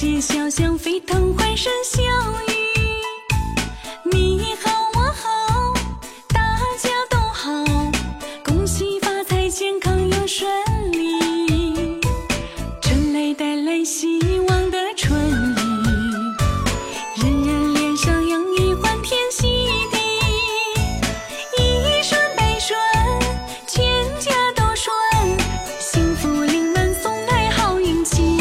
街小巷沸腾欢声笑语你好我好大家都好恭喜发财健康又顺利春雷带来希望的春雨人人脸上洋溢欢天喜地一顺百顺全家都顺幸福临门送来好运气。